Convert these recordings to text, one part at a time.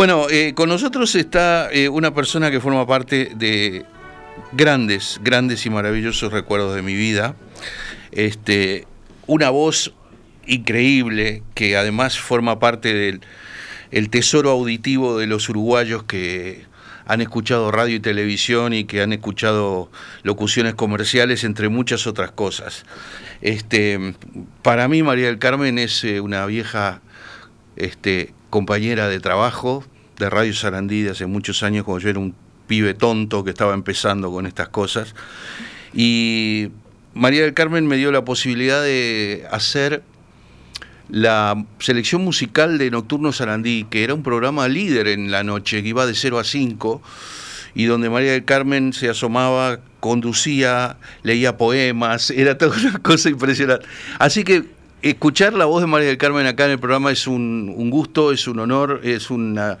Bueno, eh, con nosotros está eh, una persona que forma parte de grandes, grandes y maravillosos recuerdos de mi vida. Este, una voz increíble que además forma parte del el tesoro auditivo de los uruguayos que han escuchado radio y televisión y que han escuchado locuciones comerciales, entre muchas otras cosas. Este, para mí, María del Carmen es eh, una vieja este, compañera de trabajo de Radio Sarandí de hace muchos años, cuando yo era un pibe tonto que estaba empezando con estas cosas. Y María del Carmen me dio la posibilidad de hacer la selección musical de Nocturno Sarandí, que era un programa líder en la noche, que iba de 0 a 5, y donde María del Carmen se asomaba, conducía, leía poemas, era toda una cosa impresionante. Así que escuchar la voz de María del Carmen acá en el programa es un, un gusto, es un honor, es una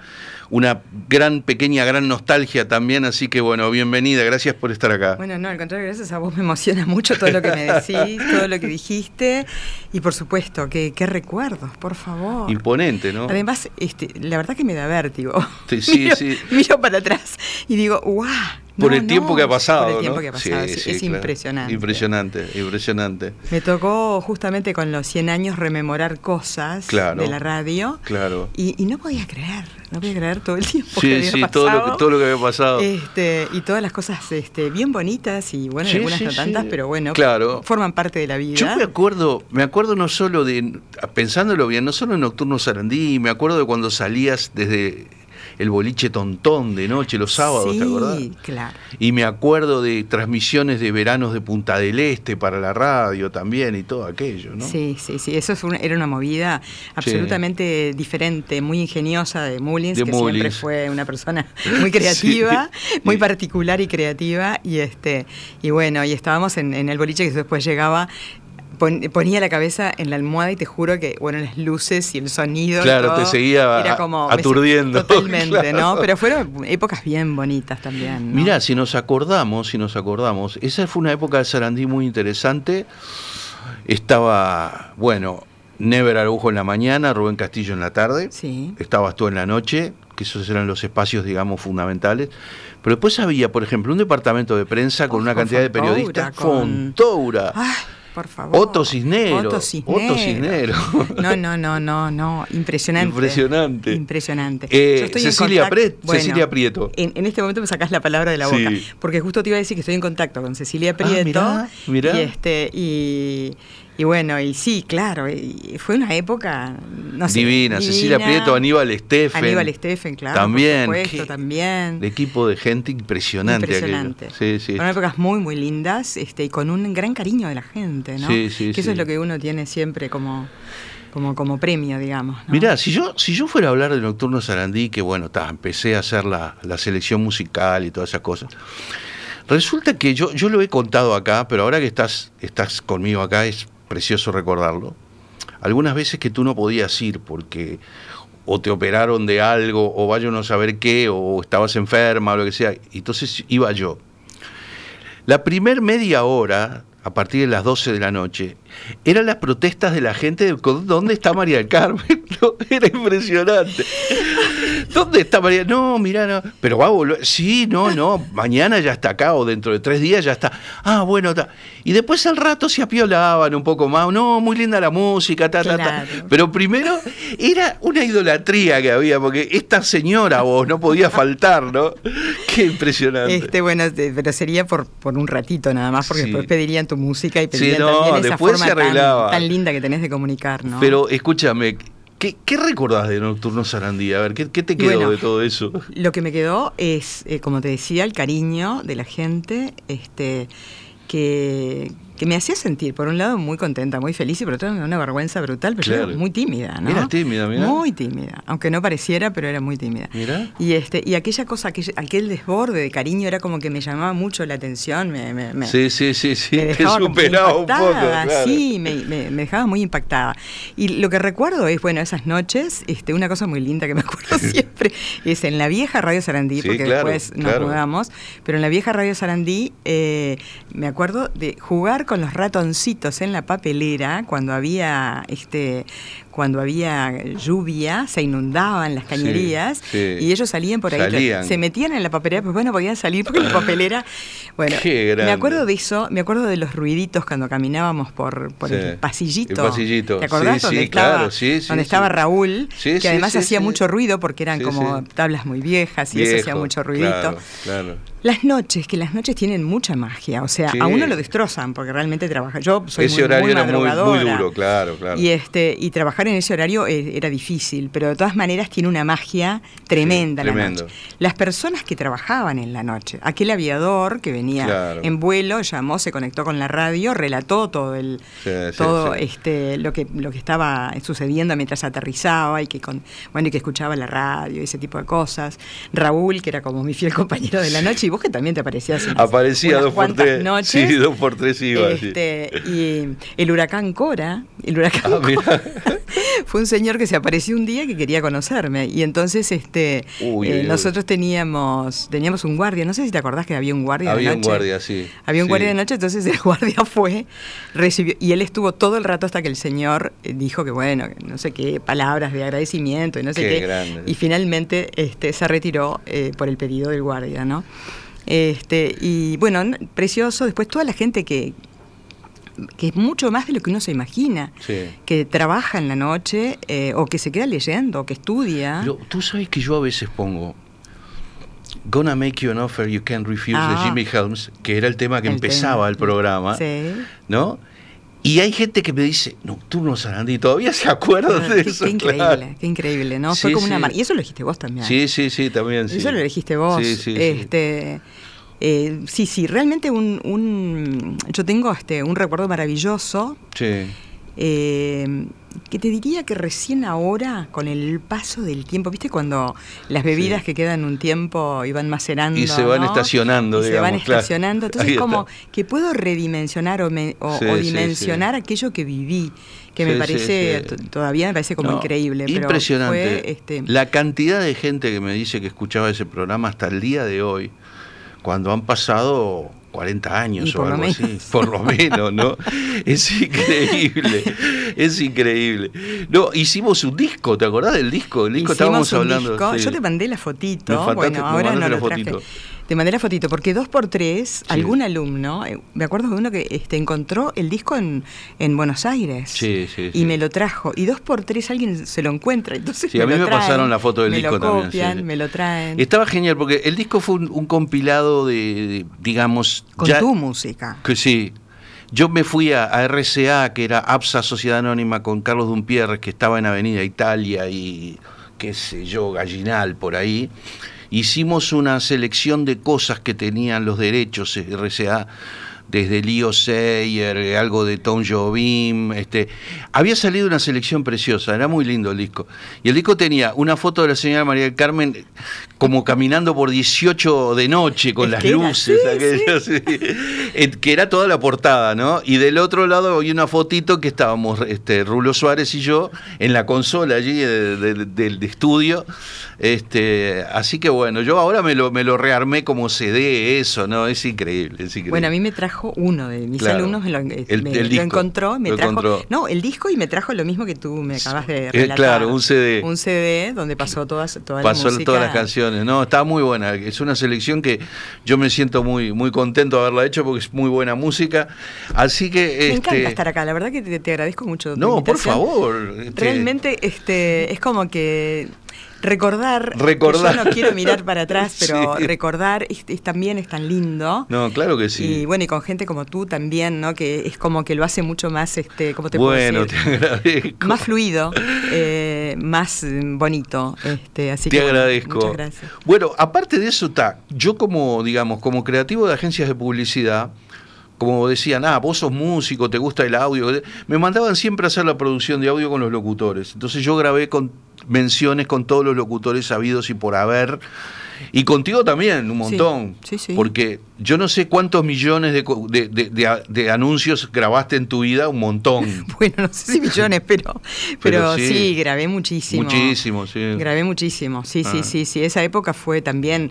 una gran, pequeña, gran nostalgia también, así que bueno, bienvenida, gracias por estar acá. Bueno, no, al contrario, gracias a vos me emociona mucho todo lo que me decís, todo lo que dijiste, y por supuesto, qué, qué recuerdos, por favor. Imponente, ¿no? Además, este, la verdad que me da vértigo. Sí, sí, sí. Miro para atrás y digo, ¡guau! por el tiempo que ha pasado. Por el tiempo que ha pasado, es, impresionante. Impresionante, impresionante. Me tocó justamente con los 100 años rememorar cosas de la radio. Claro. Y, no podía creer, no podía creer todo el tiempo que había sí, todo lo, que, todo lo que había pasado. Este, y todas las cosas este, bien bonitas y bueno, algunas no tantas, pero bueno, claro. forman parte de la vida. Yo me acuerdo, me acuerdo no solo de, pensándolo bien, no solo en Nocturno Sarandí, me acuerdo de cuando salías desde el boliche tontón de noche, los sábados, ¿te acordás? Sí, claro. Y me acuerdo de transmisiones de veranos de Punta del Este para la radio también y todo aquello, ¿no? Sí, sí, sí, eso era una movida absolutamente diferente, muy ingeniosa de Mullins, que siempre fue una persona muy creativa, muy particular y creativa, y este, y bueno, y estábamos en, en el boliche que después llegaba ponía la cabeza en la almohada y te juro que, bueno, las luces y el sonido. Claro, te seguía era como, aturdiendo. Totalmente, ¿no? Pero fueron épocas bien bonitas también. Mira, si nos acordamos, si nos acordamos, esa fue una época de Sarandí muy interesante. Estaba, bueno, Never Araujo en la mañana, Rubén Castillo en la tarde. Sí. Estabas tú en la noche, que esos eran los espacios, digamos, fundamentales. Pero después había, por ejemplo, un departamento de prensa con una cantidad de periodistas. Con... Fontoura. Por favor. Otto Cisnero. Otto Cisnero. No, no, no, no, no. Impresionante. Impresionante. Impresionante. Eh, Cecilia, Cecilia, Prieto. En, este momento me sacás la palabra de la boca. Porque justo te iba a decir que estoy en contacto con Cecilia ah, Prieto. mirá, Y, este, y, y bueno, y sí, claro, fue una época, no sé, divina. Cecilia Prieto, Aníbal Steffen. Aníbal Steffen, claro. También. Por supuesto, también. El equipo de gente impresionante. Impresionante. Sí, sí. Fueron épocas muy, muy lindas este, y con un gran cariño de la gente, ¿no? Sí, sí, que eso es lo que uno tiene siempre como como, como premio, digamos. ¿no? Mirá, si yo, si yo fuera a hablar de Nocturno Sarandí, que bueno, empecé a hacer la, la, selección musical y todas esas cosas, resulta que yo, yo lo he contado acá, pero ahora que estás, estás conmigo acá es precioso recordarlo. Algunas veces que tú no podías ir porque o te operaron de algo, o vaya no saber qué, o estabas enferma, o lo que sea. Entonces iba yo. La primer media hora, a partir de las 12 de la noche, eran las protestas de la gente de ¿dónde está María del Carmen? era impresionante. ¿Dónde está María? No, mira, no. Pero va a volver. Sí, no, no. Mañana ya está acá o dentro de tres días ya está. Ah, bueno, está. Y después al rato se apiolaban un poco más. No, muy linda la música, ta, ta, ta. Pero primero era una idolatría que había, porque esta señora vos no podía faltar, ¿no? Qué impresionante. Este, bueno, pero sería por, por un ratito nada más, porque después pedirían tu música y pedirían también esa forma tan, linda que tenés de comunicar, ¿no? Pero escúchame, ¿Qué, ¿Qué, recordás de Nocturno Sarandí? A ver, ¿qué, te quedó de todo eso? Lo que me quedó es, eh, como te decía, el cariño de la gente, este, que, que me hacía sentir, por un lado, muy contenta, muy feliz y por otro lado, una vergüenza brutal, pero yo era muy tímida, ¿no? Era tímida, mira. Muy tímida, aunque no pareciera, pero era muy tímida. Mira. Y, este, y aquella cosa, aquel, aquel desborde de cariño era como que me llamaba mucho la atención. Me, me, sí, sí, sí, sí, me te superaba un poco. Sí, me, me, dejaba muy impactada. Y lo que recuerdo es, bueno, esas noches, este, una cosa muy linda que me acuerdo siempre, es en la vieja Radio Sarandí, porque después nos mudamos, pero en la vieja Radio Sarandí eh, me acuerdo de jugar con los ratoncitos en la papelera cuando había este cuando había lluvia, se inundaban las cañerías y ellos salían por ahí, se metían en la papelera, pues bueno, podían salir porque la papelera. Bueno, me acuerdo de eso, me acuerdo de los ruiditos cuando caminábamos por, por el pasillito. El pasillito. ¿Te acordás? donde estaba, donde estaba Raúl, que además hacía mucho ruido porque eran como tablas muy viejas y eso hacía mucho ruidito. claro. Las noches, que las noches tienen mucha magia, o sea, a uno lo destrozan porque realmente trabaja. Yo soy ese horario era muy, duro, claro, claro. Y este y trabajar en ese horario eh, era difícil, pero de todas maneras tiene una magia tremenda la noche. Las personas que trabajaban en la noche, aquel aviador que venía en vuelo llamó, se conectó con la radio, relató todo el todo este lo que lo que estaba sucediendo mientras aterrizaba y que con bueno y que escuchaba la radio y ese tipo de cosas. Raúl, que era como mi fiel compañero de la noche vos que también te aparecías. Aparecía dos por tres. Noches, sí, dos por tres iba. Este, y el huracán Cora, el huracán ah, fue un señor que se apareció un día que quería conocerme. Y entonces este eh, nosotros teníamos, teníamos un guardia, no sé si te acordás que había un guardia había de noche. un guardia, sí. Había un guardia de noche, entonces el guardia fue, recibió, y él estuvo todo el rato hasta que el señor eh, dijo que bueno, no sé qué, palabras de agradecimiento y no sé qué. Y finalmente este, se retiró eh, por el pedido del guardia, ¿no? Este, y bueno, precioso. Después toda la gente que, que es mucho más de lo que uno se imagina, que trabaja en la noche eh, o que se queda leyendo, o que estudia. Tú sabes que yo a veces pongo Gonna Make You an Offer You Can't Refuse de ah. Jimmy Helms, que era el tema que empezaba el programa, ¿no? Y hay gente que me dice, Nocturno Sarandí, todavía se acuerdan de eso. Qué increíble, qué increíble, ¿no? Fue como una Y eso lo dijiste vos también. Sí, sí, sí, también. Sí. Eso lo dijiste vos. Sí, sí, este, eh, sí, sí, realmente un, un, yo tengo este, un recuerdo maravilloso. Sí. Eh, que te diría que recién ahora, con el paso del tiempo, ¿viste? Cuando las bebidas que quedan un tiempo y van macerando. Y se van estacionando, Se van estacionando. Entonces, como que puedo redimensionar o, dimensionar aquello que viví, que me parece, todavía me parece como increíble. Impresionante. este... La cantidad de gente que me dice que escuchaba ese programa hasta el día de hoy, cuando han pasado 40 años o algo así, por lo menos, ¿no? Es increíble, es increíble. No, hicimos un disco, ¿te acordás del disco? El disco estábamos hablando. Yo te mandé la fotito, bueno, ahora no lo traje. De manera fotito, porque dos por tres, algún alumno, eh, me acuerdo de uno que este, encontró el disco en, en Buenos Aires sí, sí, y me lo trajo. Y dos por tres alguien se lo encuentra. Entonces sí, a mí me pasaron la foto del me disco lo copian, Me lo traen. Estaba genial porque el disco fue un, compilado de, digamos. Con tu música. Que sí, yo me fui a, RCA, que era APSA Sociedad Anónima, con Carlos Dumpierres, que estaba en Avenida Italia y qué sé yo, Gallinal, por ahí hicimos una selección de cosas que tenían los derechos RCA desde Leo Sayer, algo de Tom Jobim, este, había salido una selección preciosa, era muy lindo el disco. Y el disco tenía una foto de la señora María del Carmen como caminando por 18 de noche con las luces, que era toda la portada, ¿no? Y del otro lado había una fotito que estábamos, este, Rulo Suárez y yo, en la consola allí del estudio. Este, así que bueno, yo ahora me lo, me lo rearmé como CD, eso, ¿no? Es increíble, es increíble. Bueno, a mí me trajo uno de mis alumnos, me lo, encontró, me trajo. No, el disco y me trajo lo mismo que tú me acabas de eh, relatar. claro, un CD. Un CD donde pasó todas, toda pasó la todas las canciones. No, está muy buena. Es una selección que yo me siento muy, muy contento de haberla hecho porque es muy buena música. Así que. Me encanta este, estar acá, la verdad que te, agradezco mucho. No, por favor. Este Realmente este, es como que recordar, recordar. yo no quiero mirar para atrás, pero recordar también es tan lindo. No, claro que sí. Y bueno, y con gente como tú también, ¿no? Que es como que lo hace mucho más, este, ¿cómo te bueno, puedo decir? te agradezco. Más fluido, eh, más bonito. Este, así te que, agradezco. muchas gracias. Bueno, aparte de eso, está, yo como, digamos, como creativo de agencias de publicidad, como decían, ah, vos sos músico, te gusta el audio, me mandaban siempre a hacer la producción de audio con los locutores. Entonces yo grabé con menciones con todos los locutores sabidos y por haber. Y contigo también, un montón. Sí, sí, Porque yo no sé cuántos millones de, anuncios grabaste en tu vida, un montón. bueno, no sé si millones, pero, pero, sí, grabé muchísimo. Muchísimo, sí. Grabé muchísimo, sí, sí, ah. sí, sí. Esa época fue también,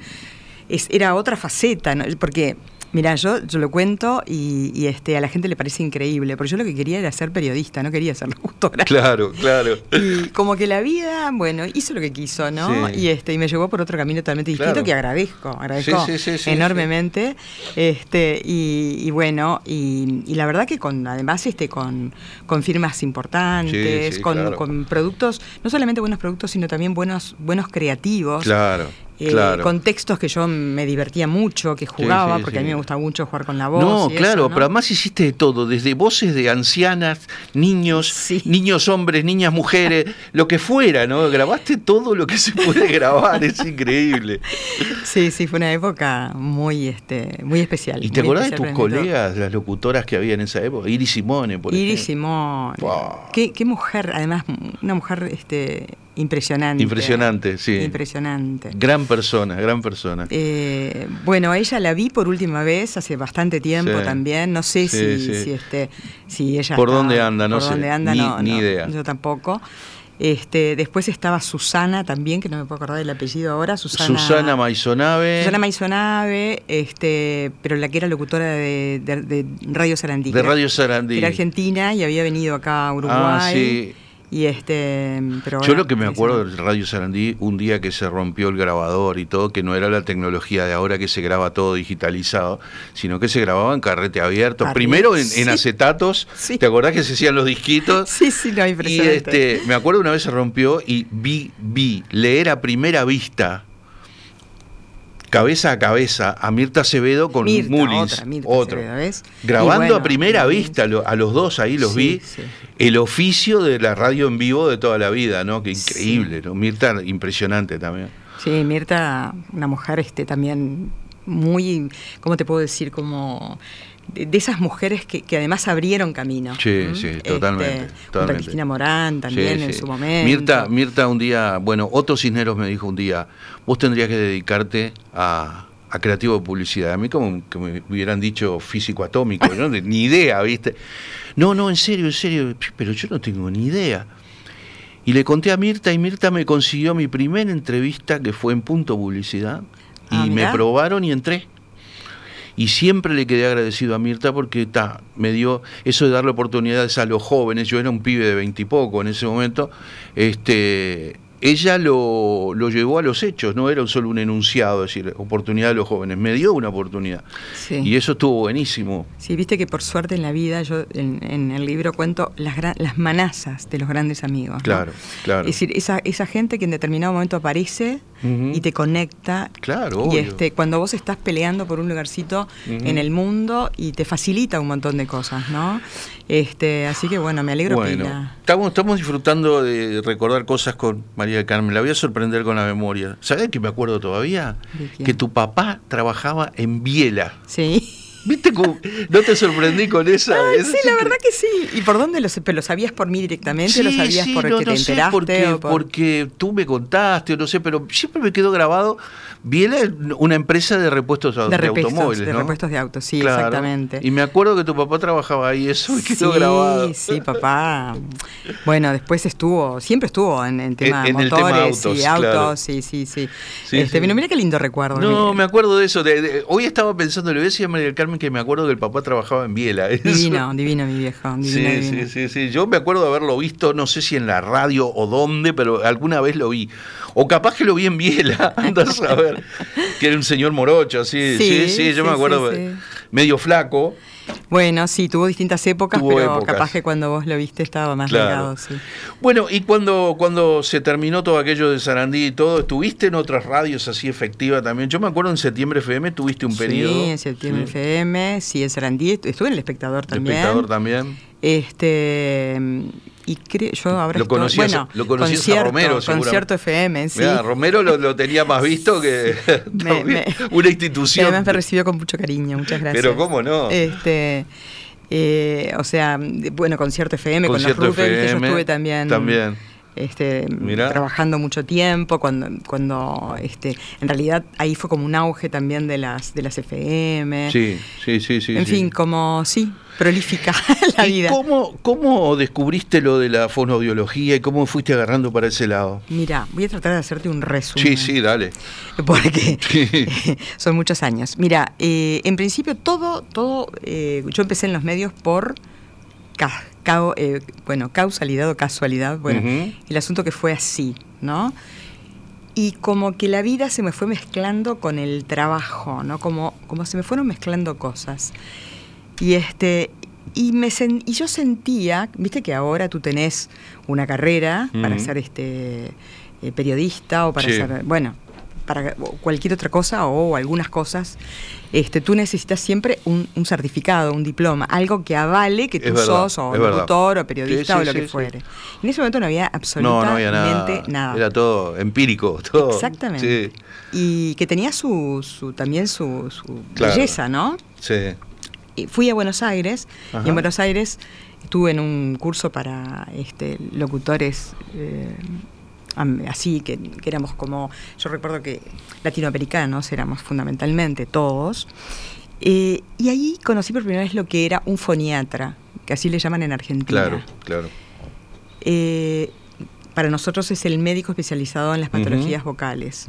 es, era otra faceta, porque Mira, yo, yo lo cuento y, este, a la gente le parece increíble, porque yo lo que quería era ser periodista, no quería ser locutora. Claro, claro. Y como que la vida, bueno, hizo lo que quiso, ¿no? Y este, y me llevó por otro camino totalmente distinto que agradezco, agradezco enormemente. Este, y, bueno, y, la verdad que con, además, este, con, con firmas importantes, con, con productos, no solamente buenos productos, sino también buenos, buenos creativos. Claro. Eh, contextos que yo me divertía mucho, que jugaba, porque a mí me gusta mucho jugar con la voz. No, claro, pero además hiciste de todo, desde voces de ancianas, niños, niños hombres, niñas mujeres, lo que fuera, ¿no? Grabaste todo lo que se puede grabar, es increíble. Sí, sí, fue una época muy, este, muy especial. ¿Y te acordás de tus colegas, las locutoras que había en esa época? Iris Simone, por ejemplo. Iris Simone. Qué, qué mujer, además, una mujer este, Impresionante. Impresionante, sí. Impresionante. Gran persona, gran persona. Eh, bueno, ella la vi por última vez hace bastante tiempo también. No sé si, si, este, si ella. ¿Por dónde anda? No por Dónde anda, ni, no, ni idea. Yo tampoco. Este, después estaba Susana también, que no me puedo acordar del apellido ahora. Susana, Susana Maisonave. Susana Maisonave, este, pero la que era locutora de, Radio Sarandí. De Radio Sarandí. Era argentina y había venido acá a Uruguay. Ah, sí. Y este, pero Yo lo que me acuerdo del Radio Sarandí, un día que se rompió el grabador y todo, que no era la tecnología de ahora que se graba todo digitalizado, sino que se grababa en carrete abierto. Primero en, acetatos, ¿te acordás que se hacían los disquitos? Sí, sí, no, Y este, me acuerdo una vez se rompió y vi, vi, leer a primera vista cabeza a cabeza a Mirta Acevedo con Mirta, Mulis, otro, grabando a primera vista a los dos ahí los vi, el oficio de la radio en vivo de toda la vida, ¿no? Qué increíble, ¿no? Mirta impresionante también. Sí, Mirta, una mujer este también muy, ¿cómo te puedo decir? Como de, esas mujeres que, además abrieron camino. Sí, sí, este, totalmente. Cristina Morán también en su momento. Mirta, Mirta un día, bueno, Otto Cisneros me dijo un día, vos tendrías que dedicarte a, creativo de publicidad. A mí como que me hubieran dicho físico atómico, ¿no? ni idea, ¿viste? No, no, en serio, en serio, pero yo no tengo ni idea. Y le conté a Mirta y Mirta me consiguió mi primera entrevista que fue en Punto Publicidad y ah, me probaron y entré. Y siempre le quedé agradecido a Mirta porque ta, me dio eso de darle oportunidades a los jóvenes. Yo era un pibe de veintipoco en ese momento. Este, ella lo, lo, llevó a los hechos, no era solo un enunciado, es decir, oportunidad de los jóvenes, me dio una oportunidad. Y eso estuvo buenísimo. Sí, viste que por suerte en la vida, yo en, el libro cuento las, las manazas de los grandes amigos. Claro, claro. Es decir, esa, esa gente que en determinado momento aparece y te conecta. Claro. Y este, cuando vos estás peleando por un lugarcito en el mundo y te facilita un montón de cosas, ¿no? Este, así que bueno, me alegro bueno, Estamos, estamos disfrutando de recordar cosas con María del Carmen. La voy a sorprender con la memoria. ¿Sabés que me acuerdo todavía? Que tu papá trabajaba en Biela. Sí. ¿Viste cómo no te sorprendí con esa? sí, la verdad que sí. ¿Y por dónde lo, lo sabías por mí directamente? ¿Lo sabías sí, porque te enteraste? porque, porque tú me contaste, o no sé, pero siempre me quedó grabado Biela es una empresa de repuestos de, automóviles. De repuestos de autos, sí, exactamente. Y me acuerdo que tu papá trabajaba ahí, eso y quedó grabado. Sí, sí, papá. Bueno, después estuvo, siempre estuvo en, en tema en, motores autos, y autos, sí, sí, sí. este, Pero mira qué lindo recuerdo. No, me acuerdo de eso. hoy estaba pensando, le voy a decir a María del Carmen que me acuerdo que el papá trabajaba en Biela. Divino, divino mi viejo. sí, sí, sí, sí. Yo me acuerdo de haberlo visto, no sé si en la radio o dónde, pero alguna vez lo vi. O capaz que lo vi en Biela, andas a ver. Que era un señor morocho, sí, sí, sí, yo me acuerdo, medio flaco. Bueno, sí, tuvo distintas épocas, pero capaz que cuando vos lo viste estaba más claro. sí. Bueno, y cuando, cuando se terminó todo aquello de Sarandí y todo, ¿estuviste en otras radios así efectivas también? Yo me acuerdo en Septiembre FM, tuviste un periodo. Sí, en Septiembre FM, sí, en Sarandí, estuve en El Espectador también. El Espectador también. Este y creo, yo ahora lo conocías, bueno, lo conocías a Romero, Concierto FM, sí. Romero lo, tenía más visto que una institución. Además me recibió con mucho cariño, muchas gracias. Pero cómo no. Este, eh, o sea, bueno, Concierto FM, con los Rupert, yo estuve también. También. Este, trabajando mucho tiempo, cuando, cuando este, en realidad ahí fue como un auge también de las, de las FM. Sí, sí, sí, sí. En fin, como sí, prolífica la vida. Cómo, ¿Cómo descubriste lo de la fonoaudiología y cómo fuiste agarrando para ese lado? Mira, voy a tratar de hacerte un resumen. Sí, sí, dale. Porque son muchos años. Mira, eh, en principio todo, todo, eh, yo empecé en los medios por eh, bueno, causalidad o casualidad, bueno, el asunto que fue así, ¿no? Y como que la vida se me fue mezclando con el trabajo, ¿no? Como, como se me fueron mezclando cosas. Y este, y, me y yo sentía, viste que ahora tú tenés una carrera para ser este eh, periodista o para ser, bueno, para cualquier otra cosa o algunas cosas, este, tú necesitas siempre un, certificado, un diploma, algo que avale que tú sos o locutor o periodista o lo que fuere. En ese momento no había absolutamente nada. Era todo empírico, todo. Exactamente. Y que tenía su, también su, belleza, ¿no? Sí. Y fui a Buenos Aires y en Buenos Aires estuve en un curso para este, locutores. Eh, así, que, éramos como, yo recuerdo que latinoamericanos éramos fundamentalmente todos, eh, y ahí conocí por primera vez lo que era un foniatra, que así le llaman en Argentina. Claro, claro. Eh, para nosotros es el médico especializado en las patologías vocales.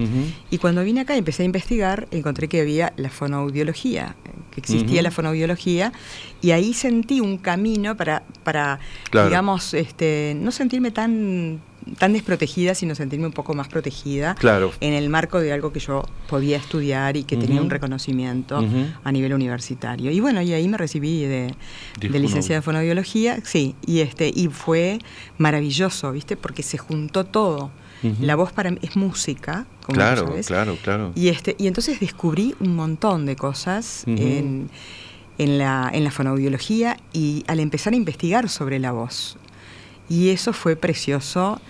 Y cuando vine acá y empecé a investigar, encontré que había la fonoaudiología, que existía la fonoaudiología, y ahí sentí un camino para, para digamos, este, no sentirme tan tan desprotegida, sino sentirme un poco más protegida en el marco de algo que yo podía estudiar y que tenía un reconocimiento a nivel universitario. Y bueno, y ahí me recibí de, de licenciada en fonoaudiología, sí, y este, y fue maravilloso, ¿viste? Porque se juntó todo. La voz para mí es música, como claro, sabes. claro, claro. Y este, y entonces descubrí un montón de cosas en, en la, en la fonoaudiología y al empezar a investigar sobre la voz. Y eso fue precioso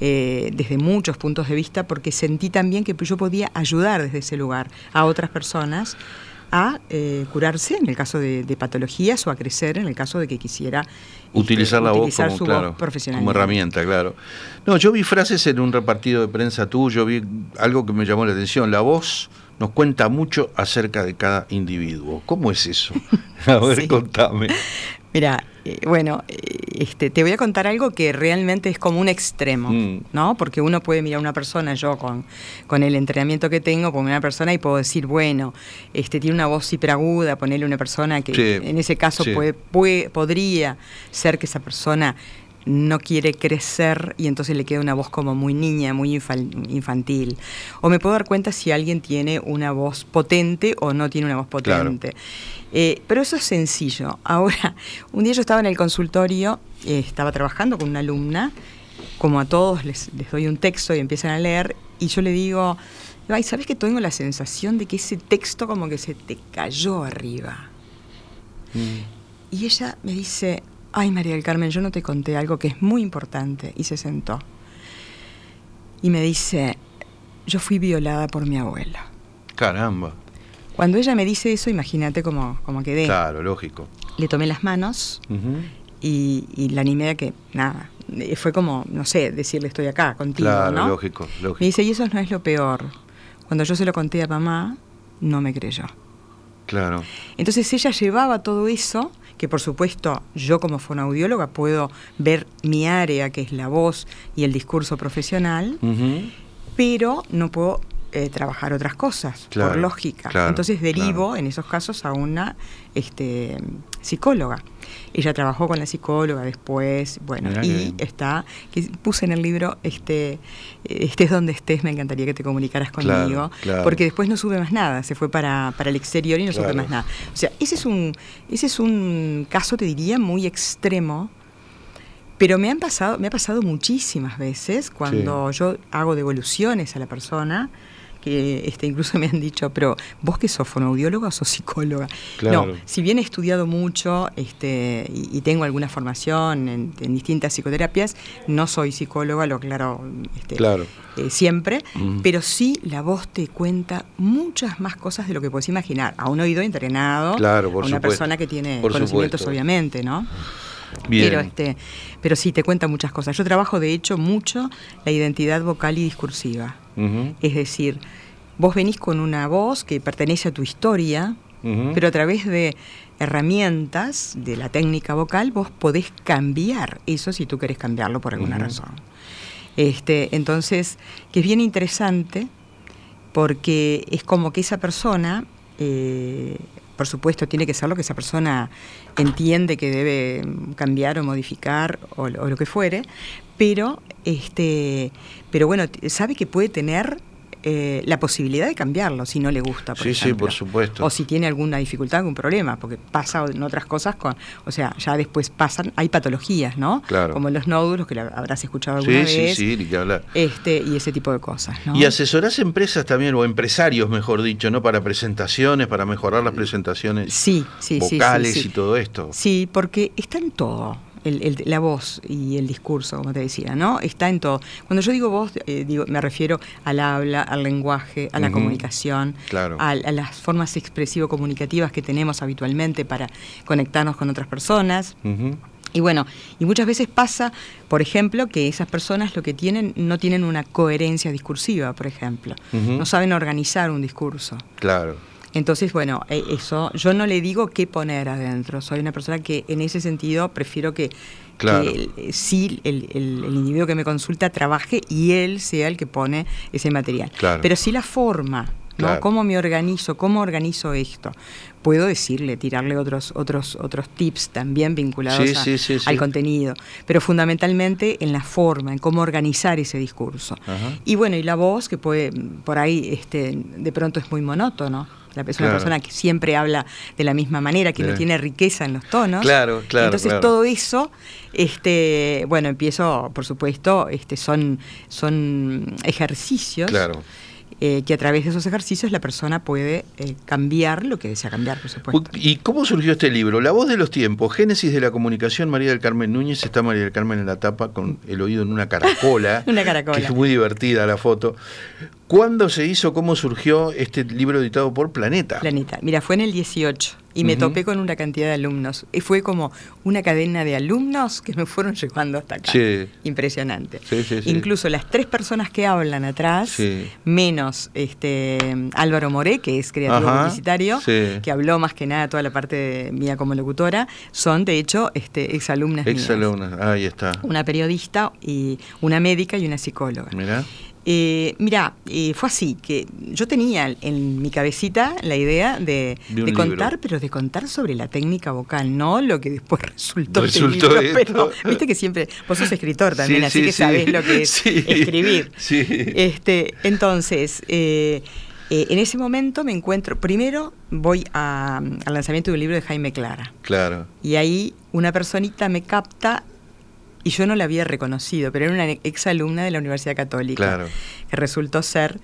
eh, desde muchos puntos de vista porque sentí también que yo podía ayudar desde ese lugar a otras personas a eh, curarse en el caso de, patologías o a crecer en el caso de que quisiera este, utilizar la voz como, claro, como herramienta, claro. No, yo vi frases en un repartido de prensa tuyo, vi algo que me llamó la atención. La voz nos cuenta mucho acerca de cada individuo. ¿Cómo es eso? A ver, contame. Mira, eh, bueno, este, te voy a contar algo que realmente es como un extremo, mm. ¿no? Porque uno puede mirar a una persona, yo con, con el entrenamiento que tengo, con una persona y puedo decir, bueno, este, tiene una voz hiperaguda, ponerle una persona que en ese caso puede, puede, podría ser que esa persona no quiere crecer y entonces le queda una voz como muy niña, muy infantil. O me puedo dar cuenta si alguien tiene una voz potente o no tiene una voz potente. Eh, pero eso es sencillo. Ahora, un día yo estaba en el consultorio, eh, estaba trabajando con una alumna, como a todos les, doy un texto y empiezan a leer, y yo le digo, ay, ¿sabes que tengo la sensación de que ese texto como que se te cayó arriba? Mm. Y ella me dice, ay María del Carmen, yo no te conté algo que es muy importante. Y se sentó. Y me dice, yo fui violada por mi abuela. Caramba. Cuando ella me dice eso, imagínate cómo, cómo quedé. Claro, lógico. Le tomé las manos y, la animé a que, nada, fue como, no sé, decirle estoy acá contigo, claro, lógico, lógico. Me dice, y eso no es lo peor. Cuando yo se lo conté a mamá, no me creyó. Claro. Entonces ella llevaba todo eso que por supuesto yo como fonoaudióloga puedo ver mi área, que es la voz y el discurso profesional, pero no puedo eh, trabajar otras cosas, por lógica. Entonces derivo en esos casos a una este, psicóloga. Ella trabajó con la psicóloga después, bueno, y está, que puse en el libro, este, estés donde estés, me encantaría que te comunicaras conmigo, porque después no sube más nada, se fue para, para el exterior y no sube más nada. O sea, ese es un, ese es un caso, te diría, muy extremo pero me han pasado, me ha pasado muchísimas veces cuando yo hago devoluciones a la persona que este, incluso me han dicho, pero vos que sos fonoaudióloga o sos psicóloga. No, si bien he estudiado mucho este, y, tengo alguna formación en, distintas psicoterapias, no soy psicóloga, lo aclaro este, claro. Eh, siempre, pero sí la voz te cuenta muchas más cosas de lo que puedes imaginar. A un oído entrenado, claro, a una persona que tiene conocimientos, obviamente, ¿no? Pero, este, pero sí, te cuenta muchas cosas. Yo trabajo, de hecho, mucho la identidad vocal y discursiva. Es decir, vos venís con una voz que pertenece a tu historia, pero a través de herramientas de la técnica vocal vos podés cambiar eso si tú querés cambiarlo por alguna razón. Este, entonces, que es bien interesante porque es como que esa persona, eh, por supuesto, tiene que ser lo que esa persona entiende que debe cambiar o modificar o, lo que fuere, pero, este, pero bueno, sabe que puede tener eh, la posibilidad de cambiarlo si no le gusta. Por sí, sí, por supuesto. O si tiene alguna dificultad, algún problema, porque pasa en otras cosas con, o sea, ya después pasan, hay patologías, ¿no? Claro. Como los nódulos que habrás escuchado alguna vez. Sí, sí, ni que hablar. Este, y ese tipo de cosas, ¿no? Y asesorás empresas también, o empresarios, mejor dicho, ¿no? Para presentaciones, para mejorar las presentaciones sí, sí, vocales sí, y todo esto. Sí, porque está en todo la voz y el discurso, como te decía, ¿no? Está en todo. Cuando yo digo voz, eh, digo, me refiero al habla, al lenguaje, a la comunicación, a, las formas expresivo-comunicativas que tenemos habitualmente para conectarnos con otras personas. Y bueno, y muchas veces pasa, por ejemplo, que esas personas lo que tienen no tienen una coherencia discursiva, por ejemplo. No saben organizar un discurso. Claro. Entonces, bueno, eh, eso, yo no le digo qué poner adentro, soy una persona que en ese sentido prefiero que, eh, sí el, individuo que me consulta trabaje y él sea el que pone ese material. Pero sí la forma, ¿no? ¿Cómo me organizo? ¿Cómo organizo esto? Puedo decirle, tirarle otros, otros, otros tips también vinculados al contenido, pero fundamentalmente en la forma, en cómo organizar ese discurso. Y bueno, y la voz, que puede, por ahí este, de pronto es muy monótono es una persona que siempre habla de la misma manera, que no tiene riqueza en los tonos. Claro, claro. Entonces todo eso, este, bueno, empiezo, por supuesto, este, son, son ejercicios. Claro eh, que a través de esos ejercicios la persona puede eh, cambiar lo que desea cambiar, por supuesto. ¿Y cómo surgió este libro? La voz de los tiempos, Génesis de la comunicación, María del Carmen Núñez, está María del Carmen en la tapa con el oído en una caracola. una caracola. Que es muy divertida la foto. ¿Cuándo se hizo, cómo surgió este libro editado por Planeta? Planeta. Mira, fue en el 18 y me topé con una cantidad de alumnos. Y fue como una cadena de alumnos que me fueron llevando hasta acá. Impresionante. Incluso las tres personas que hablan atrás, menos este Álvaro Moré, que es creativo publicitario, que habló más que nada toda la parte mía como locutora, son de hecho este, exalumnas. Exalumnas, ahí está. Una periodista y una médica y una psicóloga. Mira. Eh, mira, eh, fue así, que yo tenía en mi cabecita la idea de, contar, pero de contar sobre la técnica vocal, no lo que después resultó, resultó pero viste que siempre, vos sos escritor también, así que sabés lo que es escribir. Este, entonces, eh, eh, en ese momento me encuentro, primero voy al lanzamiento de un libro de Jaime Clara. Claro. Y ahí una personita me capta y yo no la había reconocido, pero era una exalumna de la Universidad Católica, que resultó ser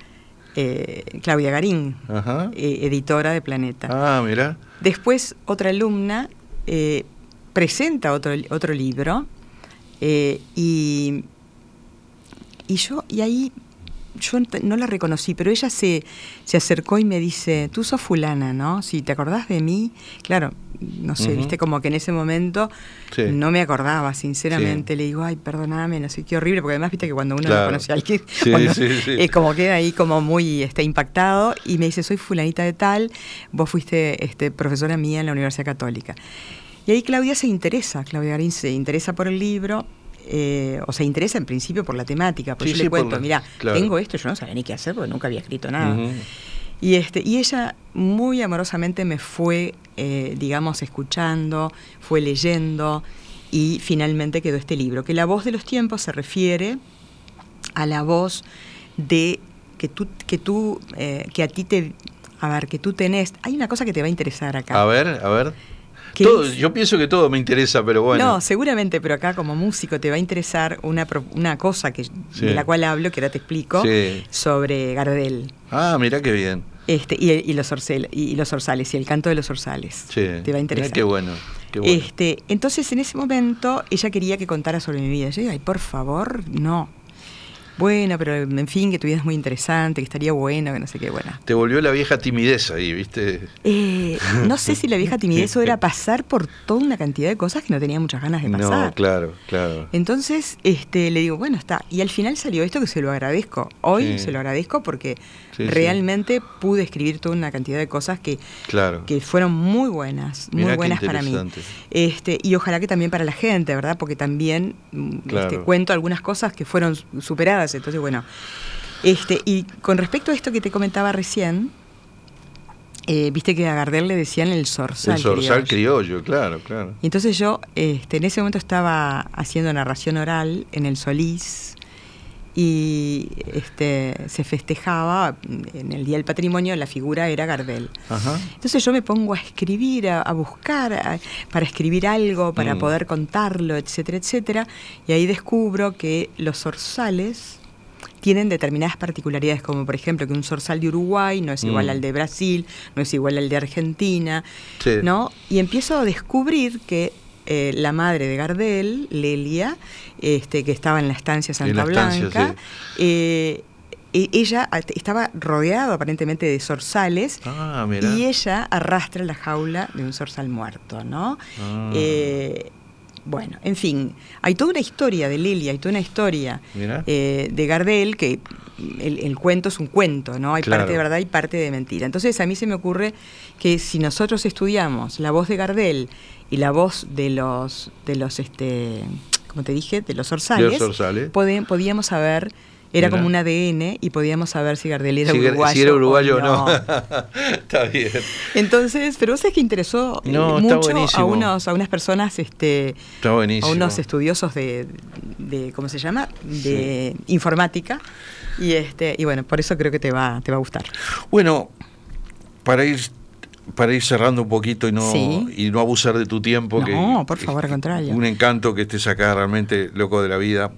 eh, Claudia Garín, eh, editora de Planeta. Ah, mira. Después otra alumna eh, presenta otro, otro libro y, y yo, y ahí yo no la reconocí, pero ella se, se acercó y me dice, tú sos fulana, ¿no? Si te acordás de mí, claro, no sé, viste, como que en ese momento no me acordaba, sinceramente. Le digo, ay, perdóname, no sé, qué horrible, porque además, viste que cuando uno no conoce a alguien, es como queda ahí como muy este, impactado y me dice, soy fulanita de tal, vos fuiste este, profesora mía en la Universidad Católica. Y ahí Claudia se interesa, Claudia Garín se interesa por el libro, eh, o se interesa en principio por la temática, porque yo le cuento, mira, tengo esto, yo no sabía ni qué hacer porque nunca había escrito nada. Y, este, y ella muy amorosamente me fue, eh, digamos, escuchando, fue leyendo y finalmente quedó este libro, que la voz de los tiempos se refiere a la voz de que tú, que tú, eh, que a ti te, a ver, que tú tenés, hay una cosa que te va a interesar acá. A ver, a ver. Yo pienso que todo me interesa, pero bueno. No, seguramente, pero acá como músico te va a interesar una, una cosa que, de la cual hablo, que ahora te explico, sobre Gardel. Ah, mira qué bien. Este, y, los y los orzales, y el canto de los orzales. te va a interesar. qué bueno. Este, entonces, en ese momento, ella quería que contara sobre mi vida. Yo dije, ay, por favor, no. Bueno, pero en fin, que tu vida es muy interesante, que estaría bueno, que no sé qué, bueno. Te volvió la vieja timidez ahí, ¿viste? Eh, no sé si la vieja timidez o era pasar por toda una cantidad de cosas que no tenía muchas ganas de pasar. No, claro, claro. Entonces, este, le digo, bueno, está. Y al final salió esto que se lo agradezco. Hoy se lo agradezco porque realmente pude escribir toda una cantidad de cosas que, claro. que fueron muy buenas, muy buenas para mí. Este, y ojalá que también para la gente, ¿verdad? Porque también mm, este, cuento algunas cosas que fueron superadas. Entonces, bueno. Este, y con respecto a esto que te comentaba recién, eh, viste que a Gardel le decían el zorzal. El zorzal criollo, claro, claro. Y entonces yo este, en ese momento estaba haciendo narración oral en el Solís y este, se festejaba en el Día del Patrimonio, la figura era Gardel. Entonces yo me pongo a escribir, a, buscar, para escribir algo, para mm. poder contarlo, etcétera, etcétera, y ahí descubro que los zorzales tienen determinadas particularidades, como por ejemplo que un zorzal de Uruguay no es igual mm. al de Brasil, no es igual al de Argentina, ¿no? Y empiezo a descubrir que eh, la madre de Gardel, Lelia, este, que estaba en la estancia Santa Blanca, eh, e, ella estaba rodeada aparentemente de zorzales ah, y ella arrastra la jaula de un zorzal muerto, ¿no? Ah. Eh, bueno, en fin, hay toda una historia de Lilia, hay toda una historia eh, de Gardel, que el, cuento es un cuento, ¿no? Hay parte de verdad y parte de mentira. Entonces a mí se me ocurre que si nosotros estudiamos la voz de Gardel y la voz de los, de los este, como te dije, de los orzales, podíamos saber era como un ADN y podíamos saber si Gardel era uruguayo. Si era uruguayo o no. está bien. Entonces, pero vos sabés que interesó eh, mucho a unos, a unas personas, este, a unos estudiosos de, de ¿cómo se llama? de informática. Y este, y bueno, por eso creo que te va, te va a gustar. Bueno, para ir para ir cerrando un poquito y no, y no abusar de tu tiempo. No, por favor, al contrario. Un encanto que estés acá realmente loco de la vida.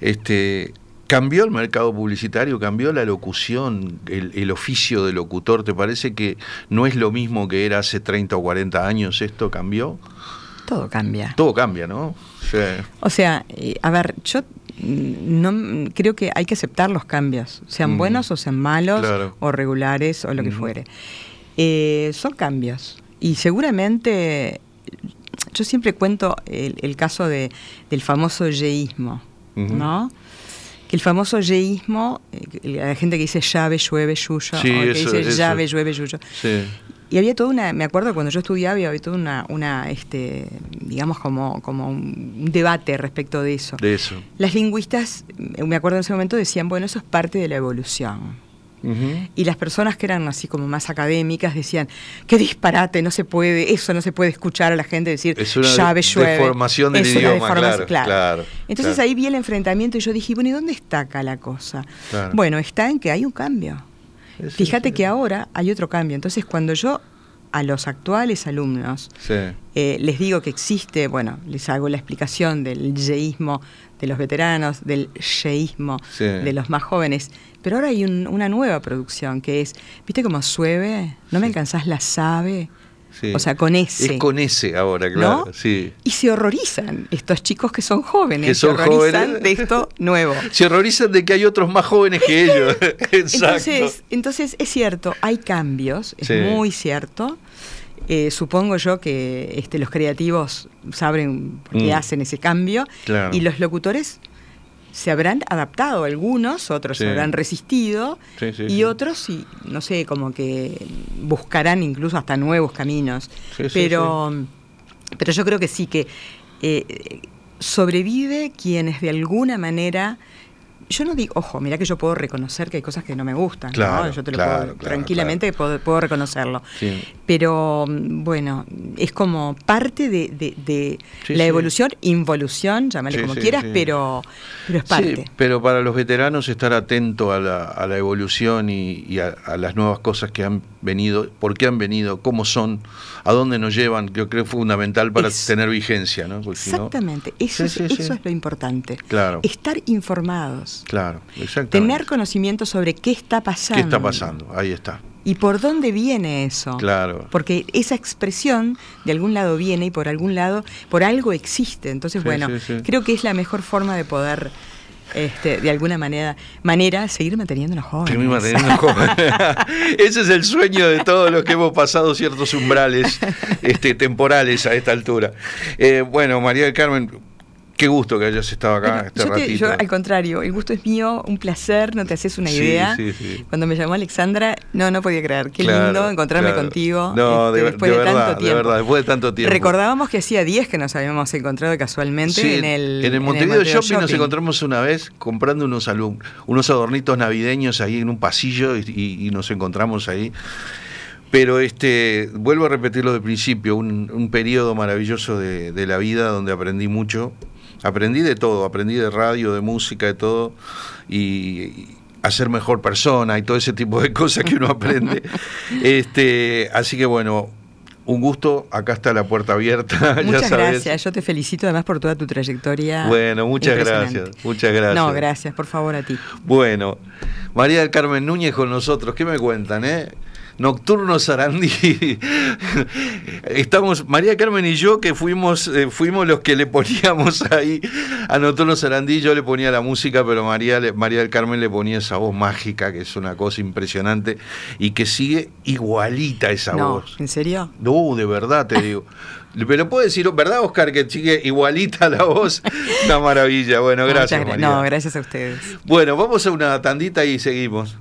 Este, ¿Cambió el mercado publicitario? ¿Cambió la locución, el, oficio de locutor? ¿Te parece que no es lo mismo que era hace 30 o 40 años? ¿Esto cambió? Todo cambia. Todo cambia, ¿no? O sea, eh, a ver, yo no creo que hay que aceptar los cambios, sean mm. buenos o sean malos, o regulares, o lo que fuere. Eh, son cambios. Y seguramente, yo siempre cuento el, caso de, del famoso yeísmo, ¿no? que el famoso yeísmo, eh, la gente que dice llave, llueve, yuyo, o que dice llave, llueve, yuyo. Y había toda una, me acuerdo cuando yo estudiaba, había toda una, una este, digamos, como, como un debate respecto de eso. De eso. Las lingüistas, me acuerdo en ese momento, decían, bueno, eso es parte de la evolución. Y las personas que eran así como más académicas decían, qué disparate, no se puede, eso no se puede escuchar a la gente decir, es una llave, llueve. Deformación del idioma, claro, Entonces ahí vi el enfrentamiento y yo dije, bueno, ¿y dónde está acá la cosa? Bueno, está en que hay un cambio. Fíjate que ahora hay otro cambio. Entonces cuando yo a los actuales alumnos eh, les digo que existe, bueno, les hago la explicación del yeísmo de los veteranos, del yeísmo de los más jóvenes, pero ahora hay una nueva producción que es, ¿viste cómo sueve? ¿No me alcanzás la sabe? O sea, con ese. Es con ese ahora, claro. Sí. Y se horrorizan estos chicos que son jóvenes. Que son se horrorizan de esto nuevo. Se horrorizan de que hay otros más jóvenes que ellos. entonces, entonces, es cierto, hay cambios, es muy cierto. Eh, supongo yo que este, los creativos saben por qué mm. hacen ese cambio. Y los locutores se habrán adaptado. Algunos, otros se habrán resistido y otros, no sé, como que buscarán incluso hasta nuevos caminos. pero, pero yo creo que sí que eh, sobrevive quienes de alguna manera yo no digo, ojo, mira que yo puedo reconocer que hay cosas que no me gustan, ¿no? Yo te lo puedo, tranquilamente puedo, reconocerlo. Pero bueno, es como parte de, la evolución, involución, llámale como quieras, pero, pero es parte. pero para los veteranos estar atento a la, a la evolución y, a, las nuevas cosas que han venido, por qué han venido, cómo son, a dónde nos llevan, yo creo que es fundamental para tener vigencia, ¿no? exactamente, eso, es, eso es lo importante. Claro. Estar informados. Claro, exactamente. Tener conocimiento sobre qué está pasando. ¿Qué está pasando? Ahí está. ¿Y por dónde viene eso? Claro. Porque esa expresión de algún lado viene y por algún lado, por algo existe. Entonces, bueno, creo que es la mejor forma de poder este, de alguna manera, manera seguir manteniéndonos jóvenes. Seguir manteniéndonos jóvenes. Ese es el sueño de todos los que hemos pasado ciertos umbrales este, temporales a esta altura. Eh, bueno, María del Carmen, Qué gusto que hayas estado acá este yo ratito. yo, al contrario, el gusto es mío, un placer, no te haces una idea. Cuando me llamó Alexandra, no, no podía creer. Qué lindo encontrarme contigo. No, este, de, después de, tanto tiempo. De verdad, después de tanto tiempo. Recordábamos que hacía 10 que nos habíamos encontrado casualmente en el. En el Montevideo, Shopping, nos encontramos una vez comprando unos, unos adornitos navideños ahí en un pasillo y, nos encontramos ahí. Pero este, vuelvo a repetirlo de principio, un, un periodo maravilloso de, de, la vida donde aprendí mucho, Aprendí de todo, aprendí de radio, de música, de todo, y, a ser mejor persona y todo ese tipo de cosas que uno aprende. este, así que bueno, un gusto, acá está la puerta abierta. Muchas gracias, yo te felicito además por toda tu trayectoria. Bueno, muchas gracias, muchas gracias. No, gracias, por favor a ti. Bueno, María del Carmen Núñez con nosotros, ¿qué me cuentan, eh? Nocturno Sarandí. Estamos, María Carmen y yo, que fuimos, eh, fuimos los que le poníamos ahí a Nocturno Sarandí, yo le ponía la música, pero María, María del Carmen le ponía esa voz mágica, que es una cosa impresionante, y que sigue igualita esa voz. ¿En serio? No, de verdad te digo. Pero puedo decir, ¿verdad, Oscar, que sigue igualita la voz? Una maravilla. Bueno, gracias, María. No, gracias a ustedes. Bueno, vamos a una tandita y seguimos.